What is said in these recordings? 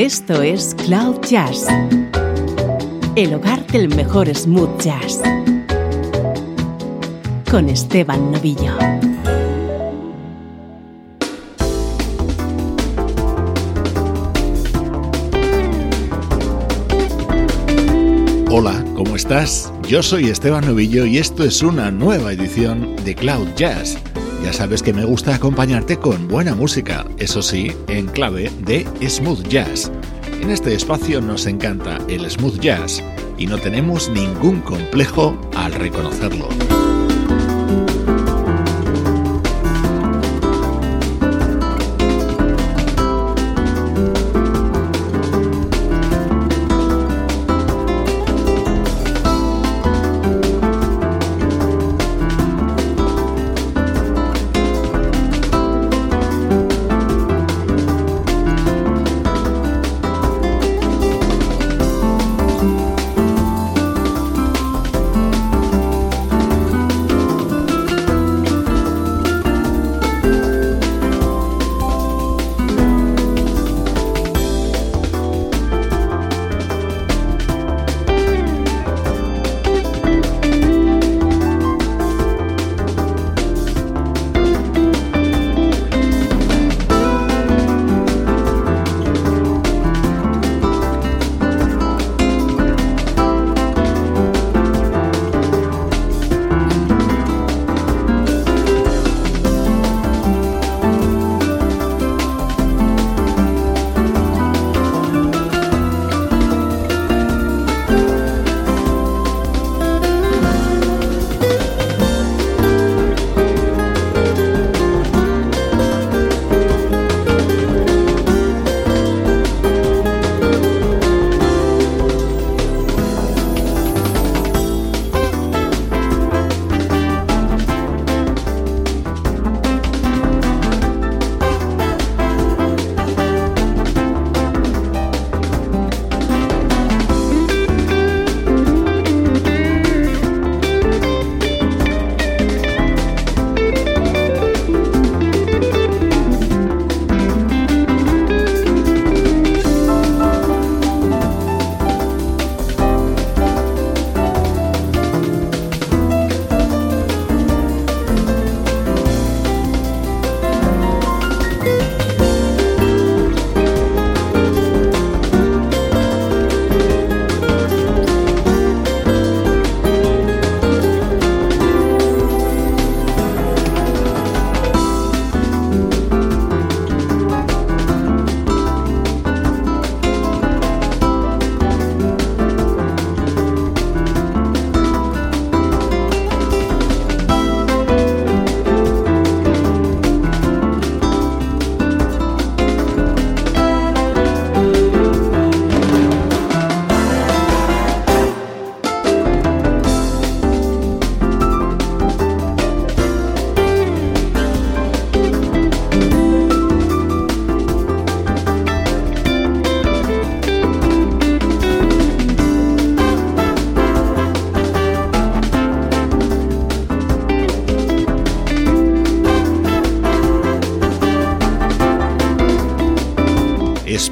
Esto es Cloud Jazz, el hogar del mejor smooth jazz, con Esteban Novillo. Hola, ¿cómo estás? Yo soy Esteban Novillo y esto es una nueva edición de Cloud Jazz. Ya sabes que me gusta acompañarte con buena música, eso sí, en clave de smooth jazz. En este espacio nos encanta el smooth jazz y no tenemos ningún complejo al reconocerlo.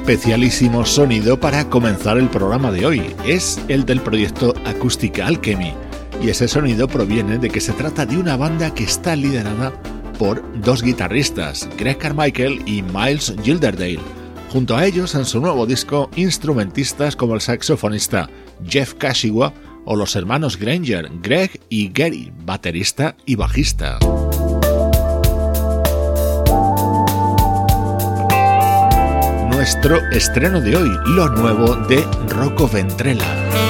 Especialísimo sonido para comenzar el programa de hoy. Es el del proyecto Acústica Alchemy. Y ese sonido proviene de que se trata de una banda que está liderada por dos guitarristas, Greg Carmichael y Miles Gilderdale. Junto a ellos en su nuevo disco, instrumentistas como el saxofonista Jeff Kashiwa o los hermanos Granger, Greg y Gary, baterista y bajista. Nuestro estreno de hoy, lo nuevo de Rocco Ventrella.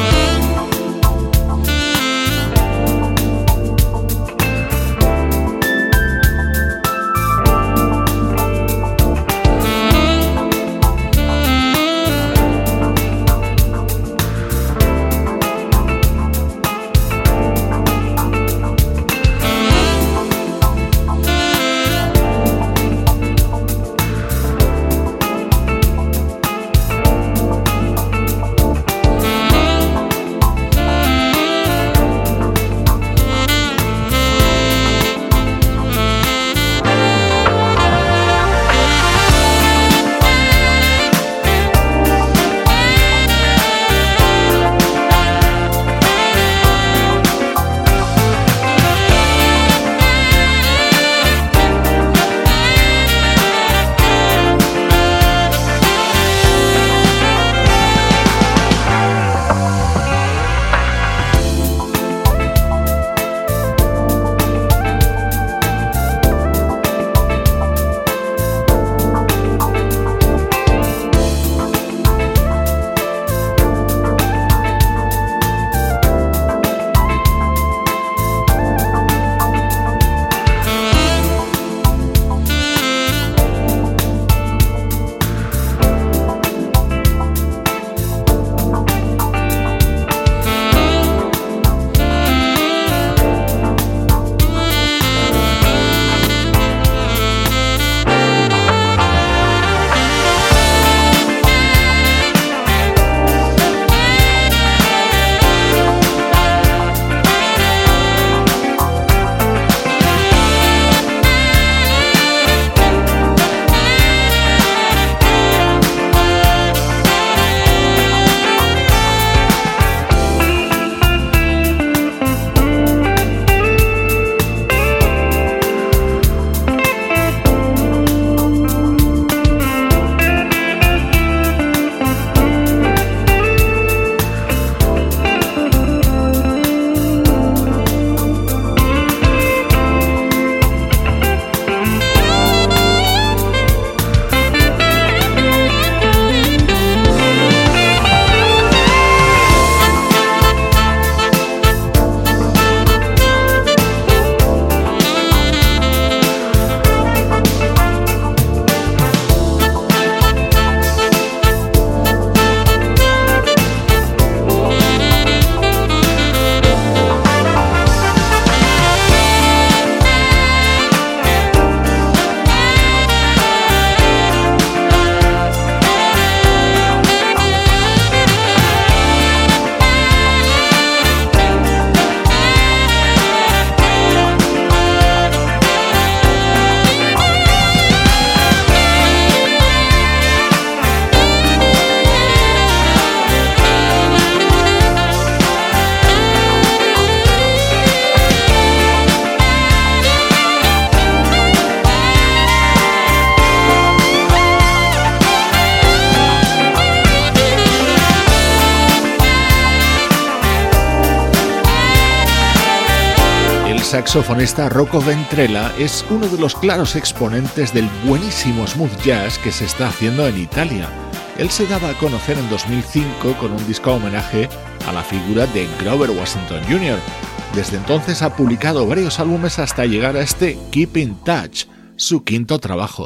Saxofonista Rocco Ventrella es uno de los claros exponentes del buenísimo smooth jazz que se está haciendo en Italia. Él se daba a conocer en 2005 con un disco homenaje a la figura de Grover Washington Jr. Desde entonces ha publicado varios álbumes hasta llegar a este Keep in Touch, su quinto trabajo.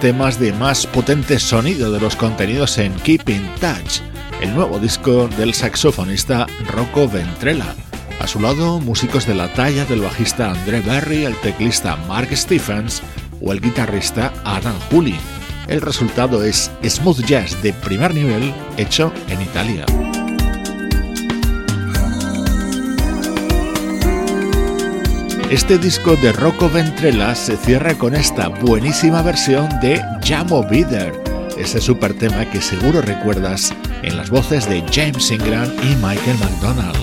Temas de más potente sonido de los contenidos en Keep in Touch, el nuevo disco del saxofonista Rocco Ventrella. A su lado, músicos de la talla del bajista André Berry, el teclista Mark Stephens o el guitarrista Adam Hooley. El resultado es smooth jazz de primer nivel hecho en Italia. Este disco de Rocco Ventrella se cierra con esta buenísima versión de Jamo Bider, ese super tema que seguro recuerdas en las voces de James Ingram y Michael McDonald.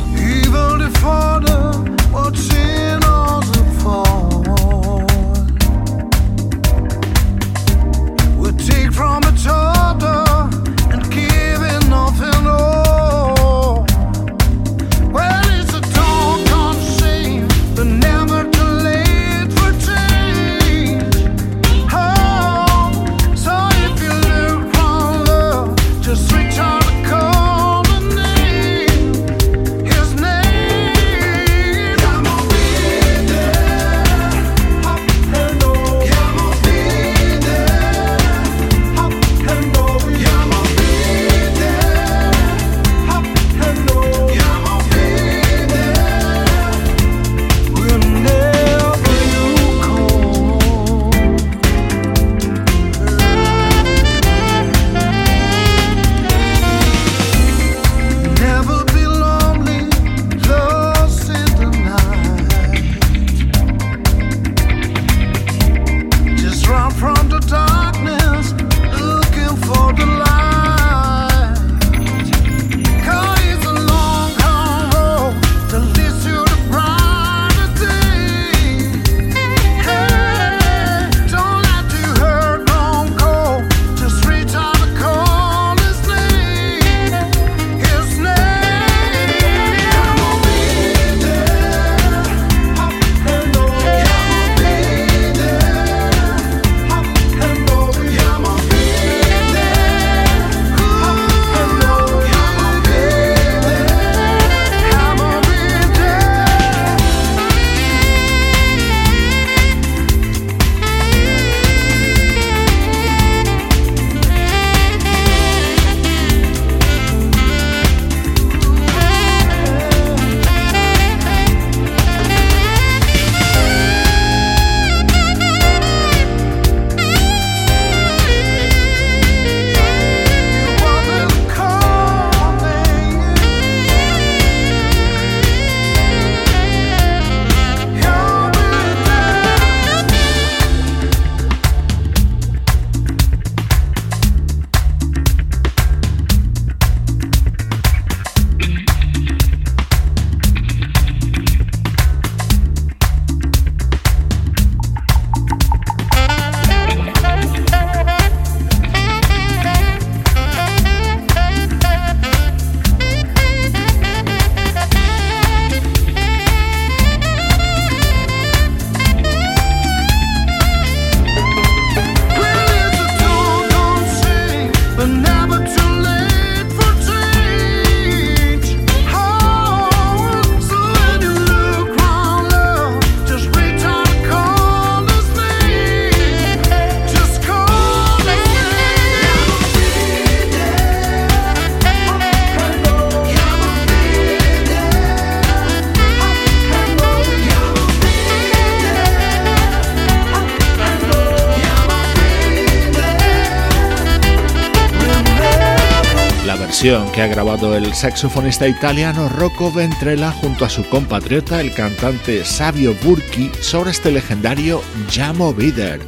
Que ha grabado el saxofonista italiano Rocco Ventrella junto a su compatriota el cantante Savio Burki sobre este legendario Jamo Bider.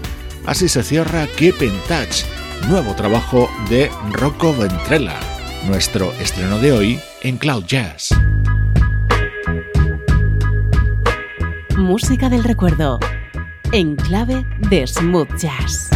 Así se cierra Keep in Touch, nuevo trabajo de Rocco Ventrella, nuestro estreno de hoy en Cloud Jazz. Música del recuerdo, en clave de smooth jazz.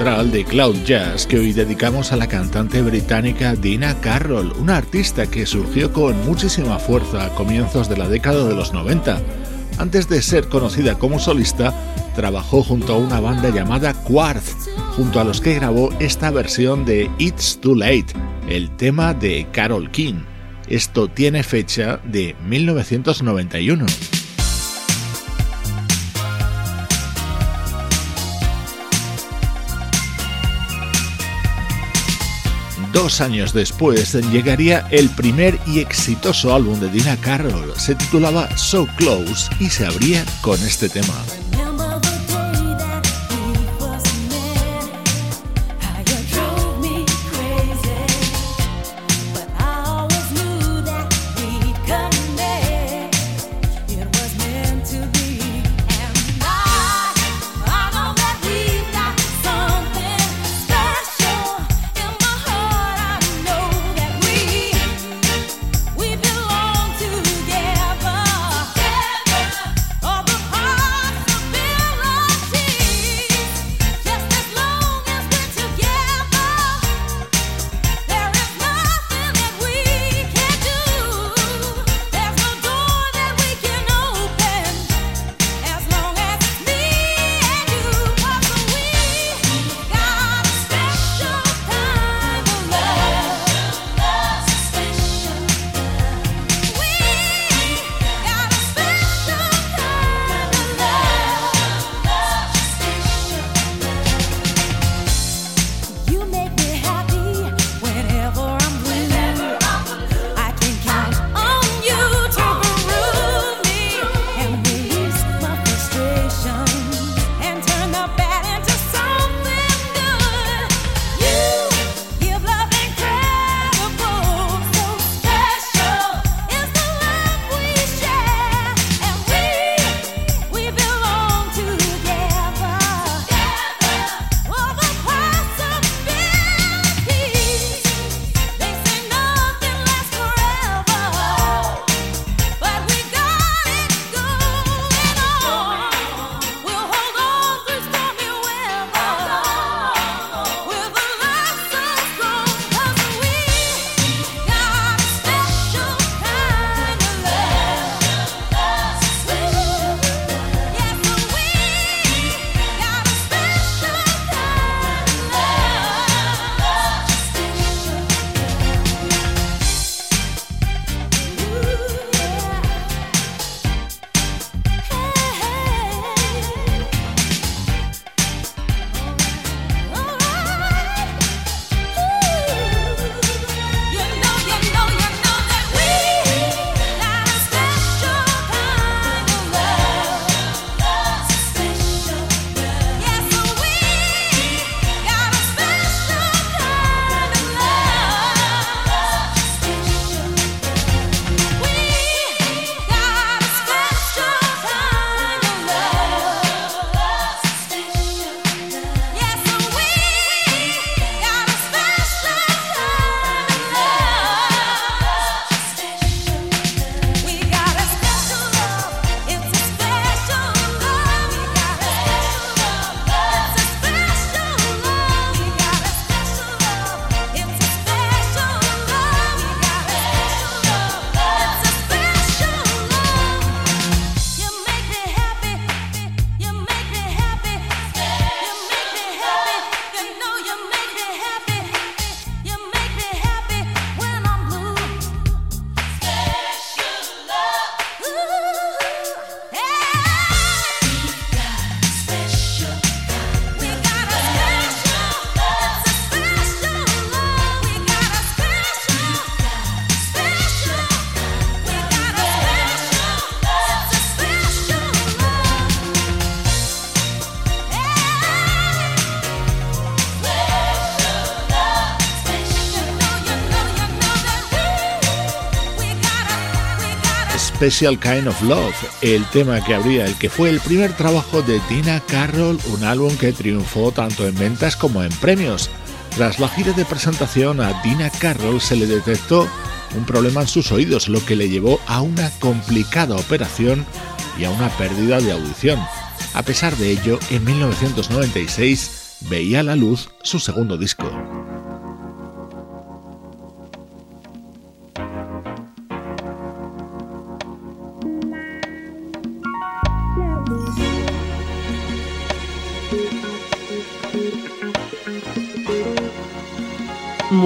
Central de Cloud Jazz que hoy dedicamos a la cantante británica Dina Carroll, una artista que surgió con muchísima fuerza a comienzos de la década de los 90. Antes de ser conocida como solista, trabajó junto a una banda llamada Quartz, junto a los que grabó esta versión de It's Too Late, el tema de Carol King. Esto tiene fecha de 1991. Dos años después llegaría el primer y exitoso álbum de Dina Carroll. Se titulaba So Close y se abría con este tema. Special Kind of Love, el tema que abría el que fue el primer trabajo de Tina Carroll, un álbum que triunfó tanto en ventas como en premios. Tras la gira de presentación a Tina Carroll se le detectó un problema en sus oídos, lo que le llevó a una complicada operación y a una pérdida de audición. A pesar de ello, en 1996 veía la luz su segundo disco.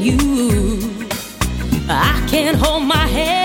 you. I can't hold my head.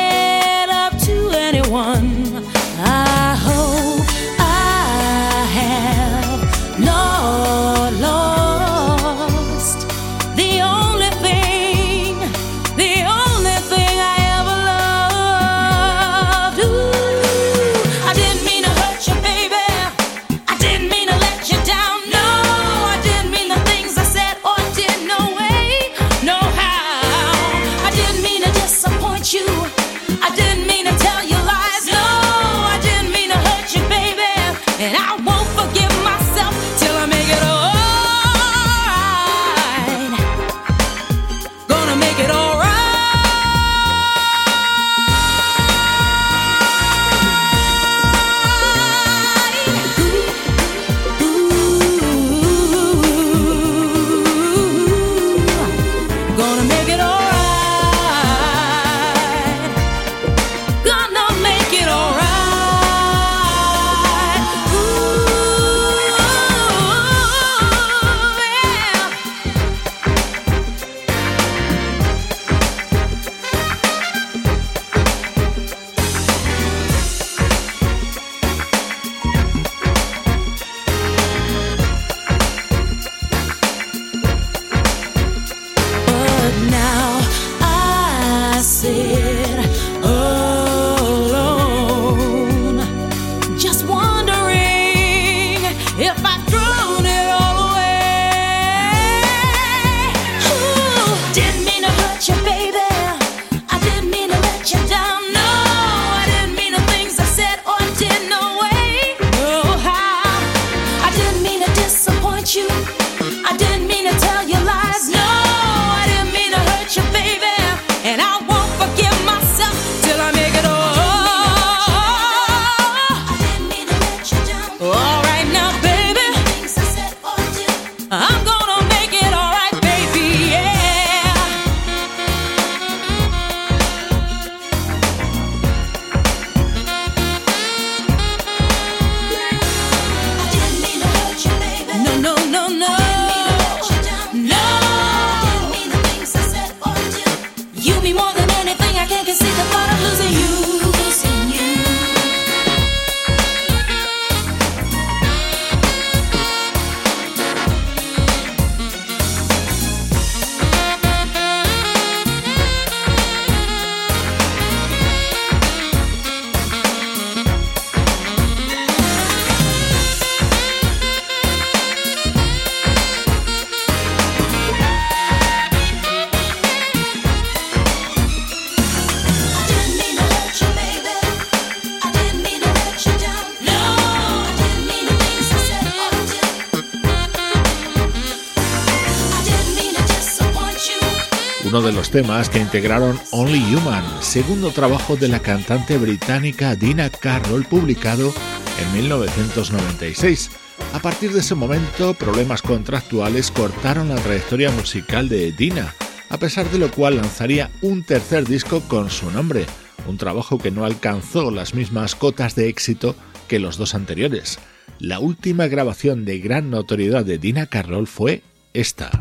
Uno de los temas que integraron Only Human, segundo trabajo de la cantante británica Dina Carroll publicado en 1996. A partir de ese momento, problemas contractuales cortaron la trayectoria musical de Dina, a pesar de lo cual lanzaría un tercer disco con su nombre, un trabajo que no alcanzó las mismas cotas de éxito que los dos anteriores. La última grabación de gran notoriedad de Dina Carroll fue esta.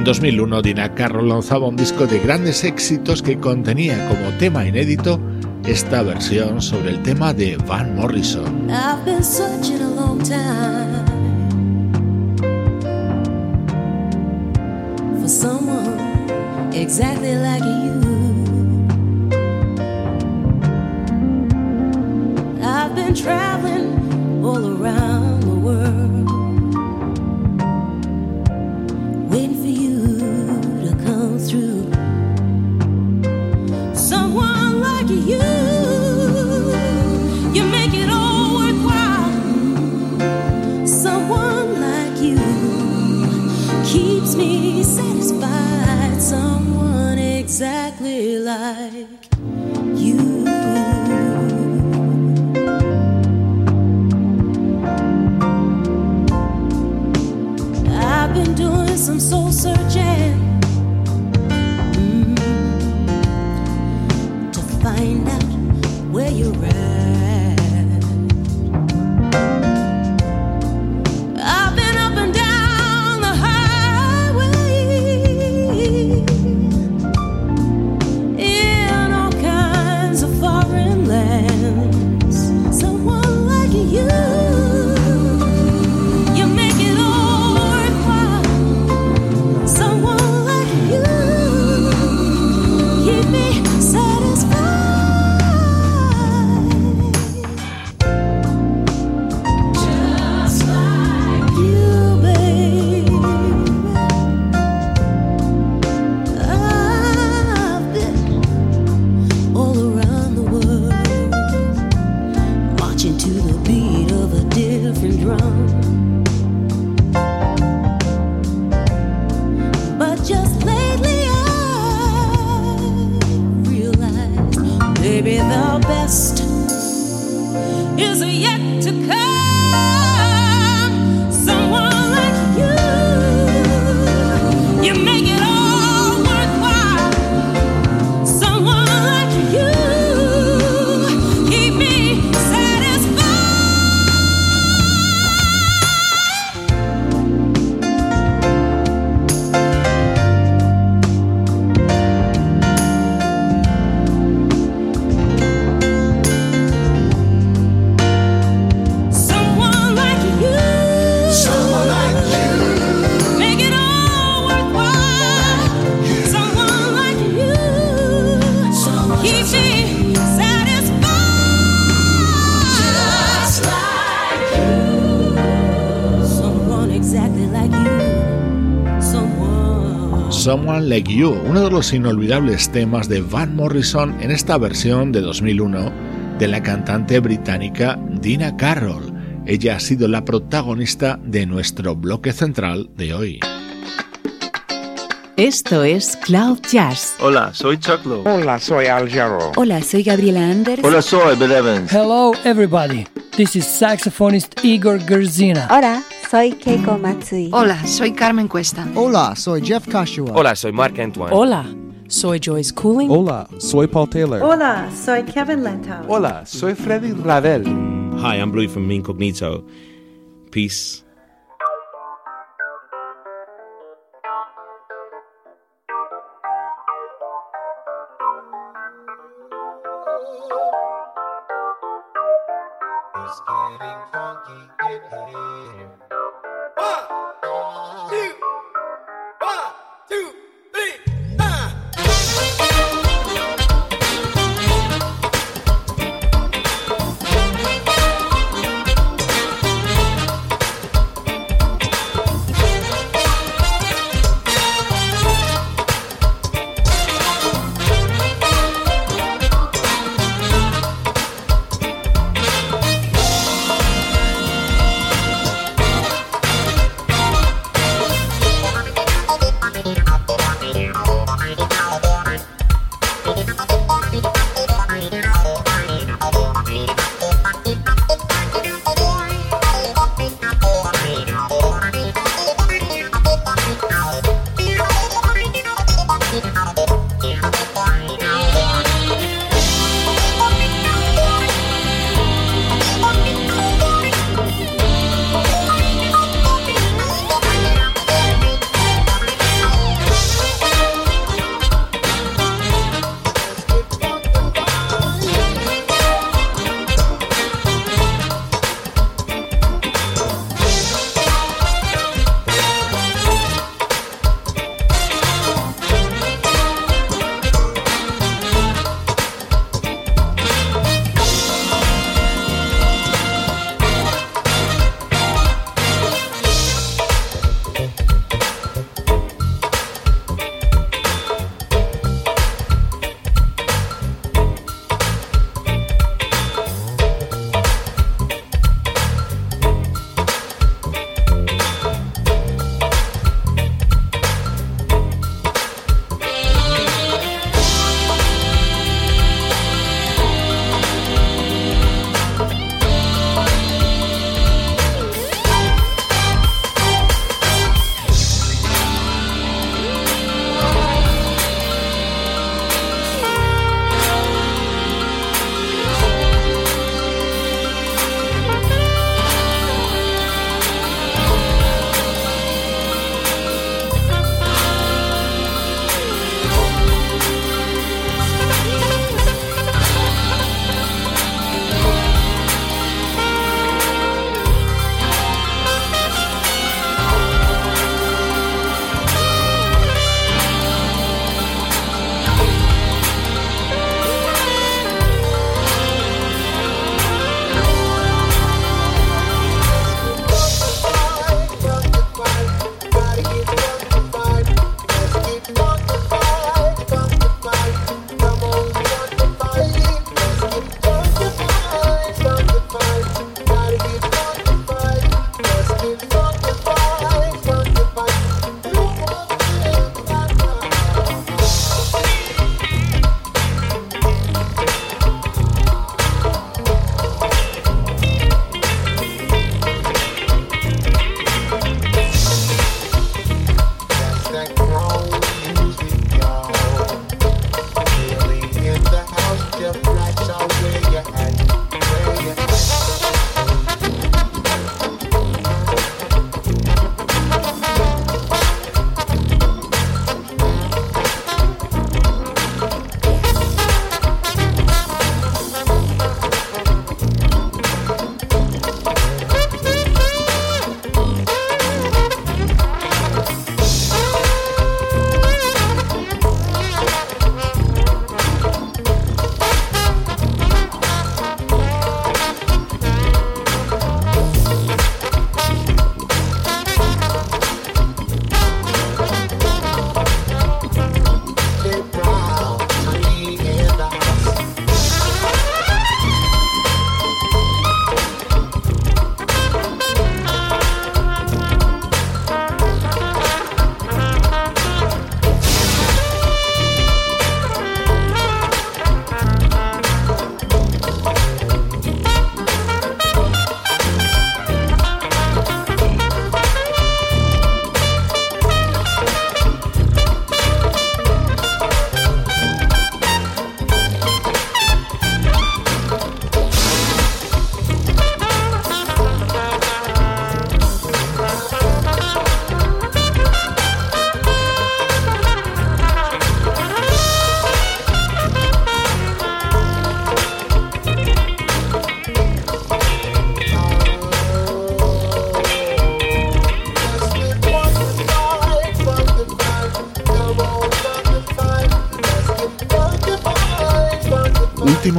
En 2001, Dina Carroll lanzaba un disco de grandes éxitos que contenía como tema inédito esta versión sobre el tema de Van Morrison. You. I've been doing some soul searching mm, to find out where you're at. Someone. Like You, uno de los inolvidables temas de Van Morrison en esta versión de 2001 de la cantante británica Dina Carroll. Ella ha sido la protagonista de nuestro bloque central de hoy. Esto es Cloud Jazz, Hola, soy Chuck Lowe. Hola, soy Al Jarreau. Hola, soy Gabriela Anders. Hola, soy Bill Evans. Hello, everybody. This is saxophonist Igor Gerzina. Hola, soy Keiko Matsui. Hola, soy Carmen Cuesta. Hola, soy Jeff Kashua. Hola, soy Mark Antoine. Hola, soy Joyce Cooling. Hola, soy Paul Taylor. Hola, soy Kevin Lentau. Hola, soy Freddy Ravel. Hi, I'm Louis from Incognito. Peace.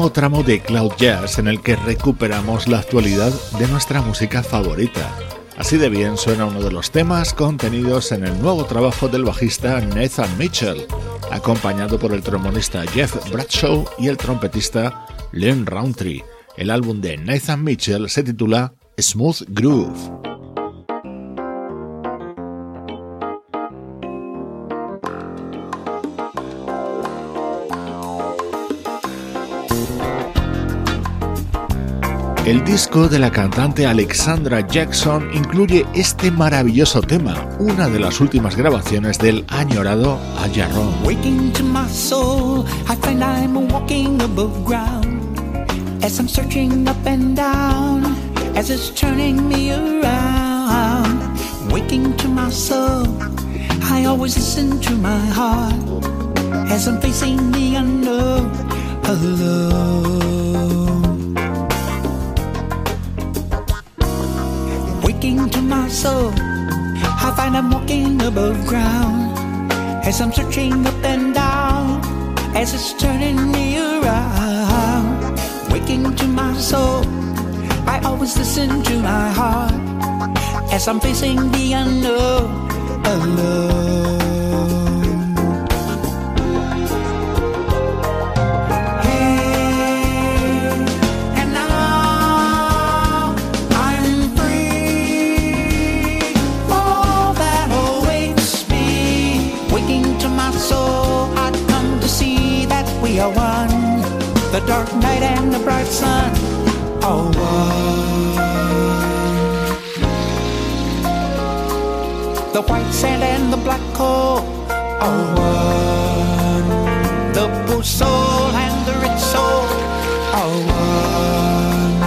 Último tramo de Cloud Jazz en el que recuperamos la actualidad de nuestra música favorita. Así de bien suena uno de los temas contenidos en el nuevo trabajo del bajista Nathan Mitchell, acompañado por el trombonista Jeff Bradshaw y el trompetista Len Roundtree. El álbum de Nathan Mitchell se titula Smooth Groove. El disco de la cantante Alexandra Jackson incluye este maravilloso tema, una de las últimas grabaciones del añorado Ayarón. Waking to my soul, I find I'm walking above ground. As I'm searching up and down, as it's turning me around. Waking to my soul, I always listen to my heart. As I'm facing the unknown alone. Waking to my soul. I find I'm walking above ground as I'm searching up and down as it's turning me around. Waking to my soul, I always listen to my heart as I'm facing the unknown alone. Dark night and the bright sun are one. The white sand and the black coal are one. The poor soul and the rich soul are one.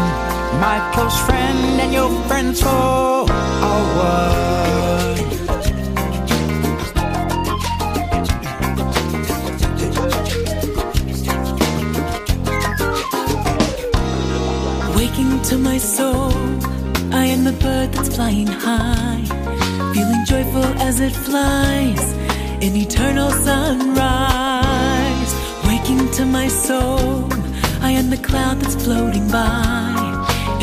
My close friend and your friend's soul are one. To my soul. I am the bird that's flying high, feeling joyful as it flies in eternal sunrise. Waking to my soul, I am the cloud that's floating by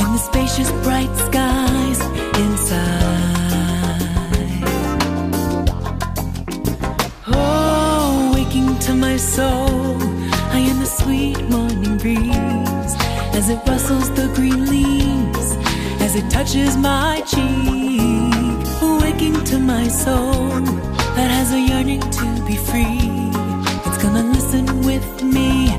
in the spacious bright skies inside. Oh, waking to my soul, I am the sweet morning breeze as it rustles the green leaves, as it touches my cheek, waking to my soul that has a yearning to be free. It's gonna listen with me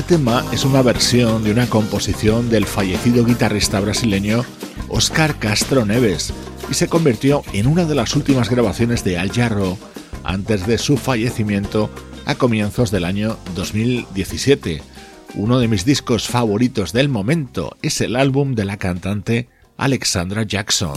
Este tema es una versión de una composición del fallecido guitarrista brasileño Oscar Castro Neves y se convirtió en una de las últimas grabaciones de Al Jarro antes de su fallecimiento a comienzos del año 2017. Uno de mis discos favoritos del momento es el álbum de la cantante Alexandra Jackson.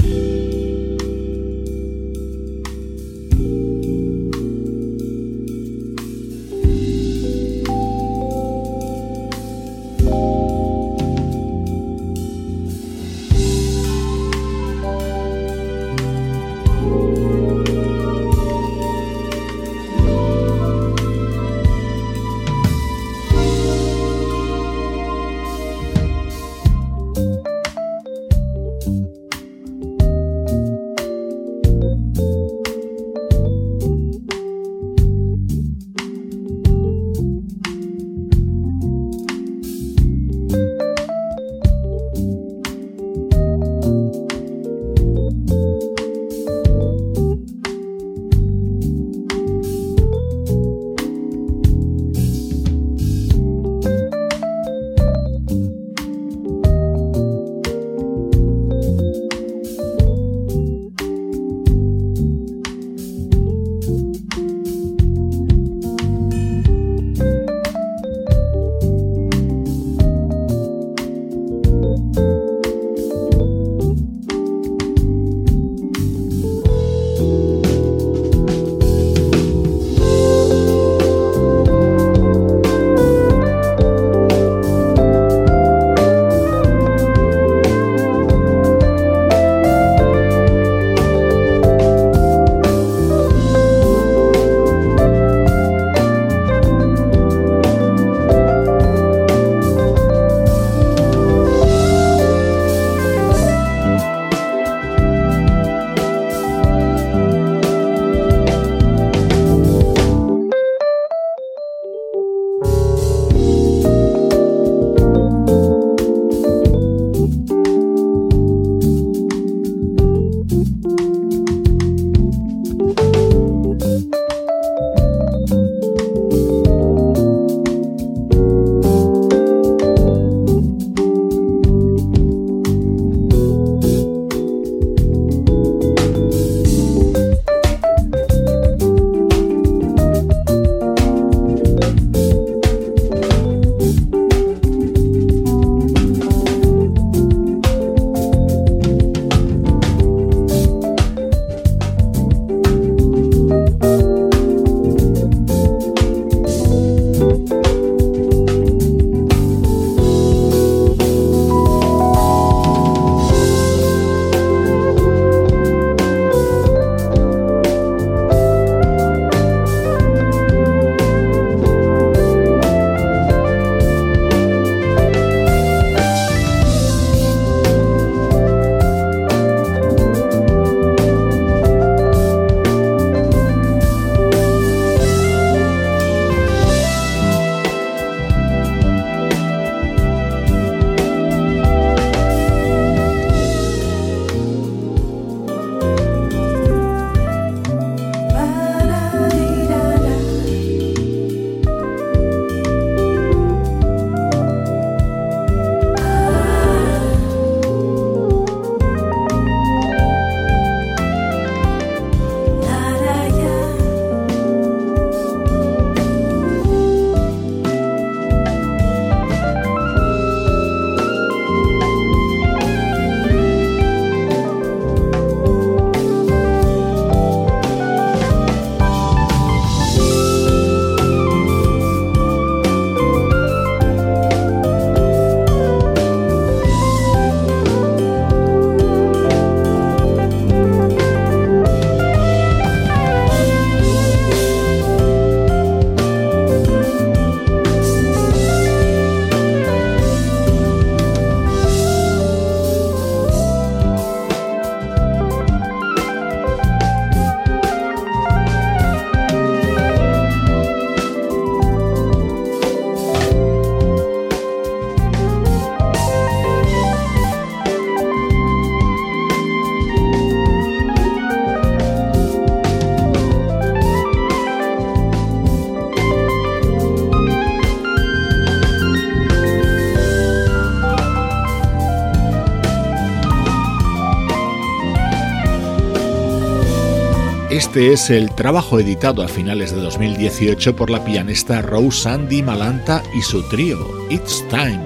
Este es el trabajo editado a finales de 2018 por la pianista Rose Andy Malanta y su trío, It's Time.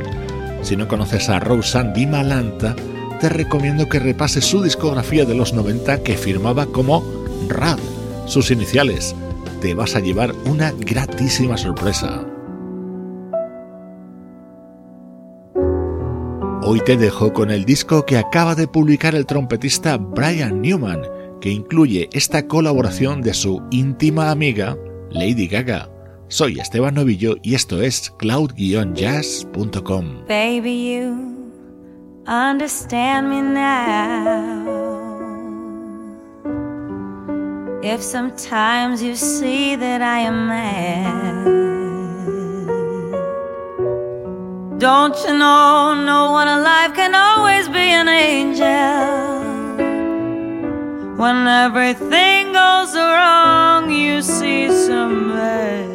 Si no conoces a Rose Andy Malanta, te recomiendo que repases su discografía de los 90 que firmaba como RAD, sus iniciales. Te vas a llevar una gratísima sorpresa. Hoy te dejo con el disco que acaba de publicar el trompetista Brian Newman, que incluye esta colaboración de su íntima amiga Lady Gaga. Soy Esteban Novillo y esto es cloud-jazz.com. Baby, you understand me now. If sometimes you see that I am mad. Don't you know, no one alive can always be an angel. When everything goes wrong, you see some bad.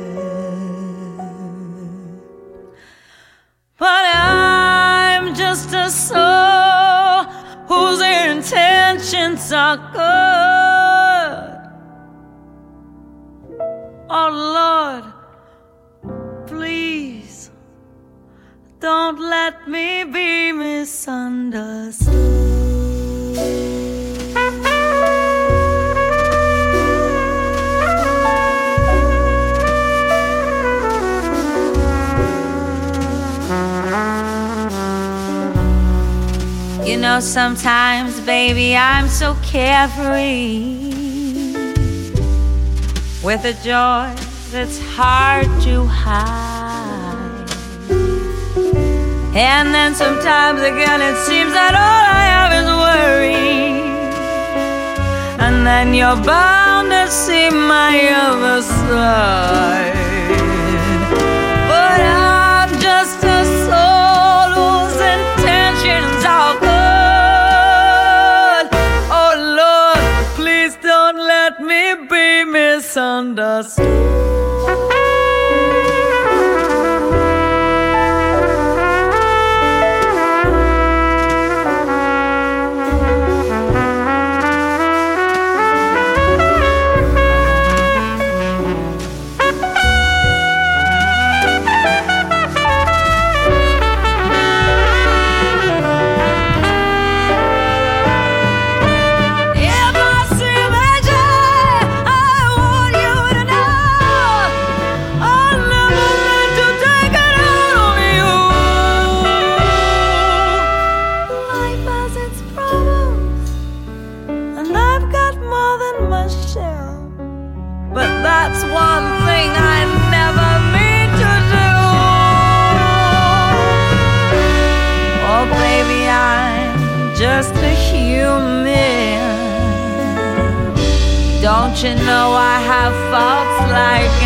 But I'm just a soul whose intentions are good. Oh Lord, please don't let me be misunderstood. Know, sometimes, baby, I'm so carefree with a joy that's hard to hide. And then sometimes again, it seems that all I have is worry. And then you're bound to see my other side. Misunderstood. Don't you know I have faults like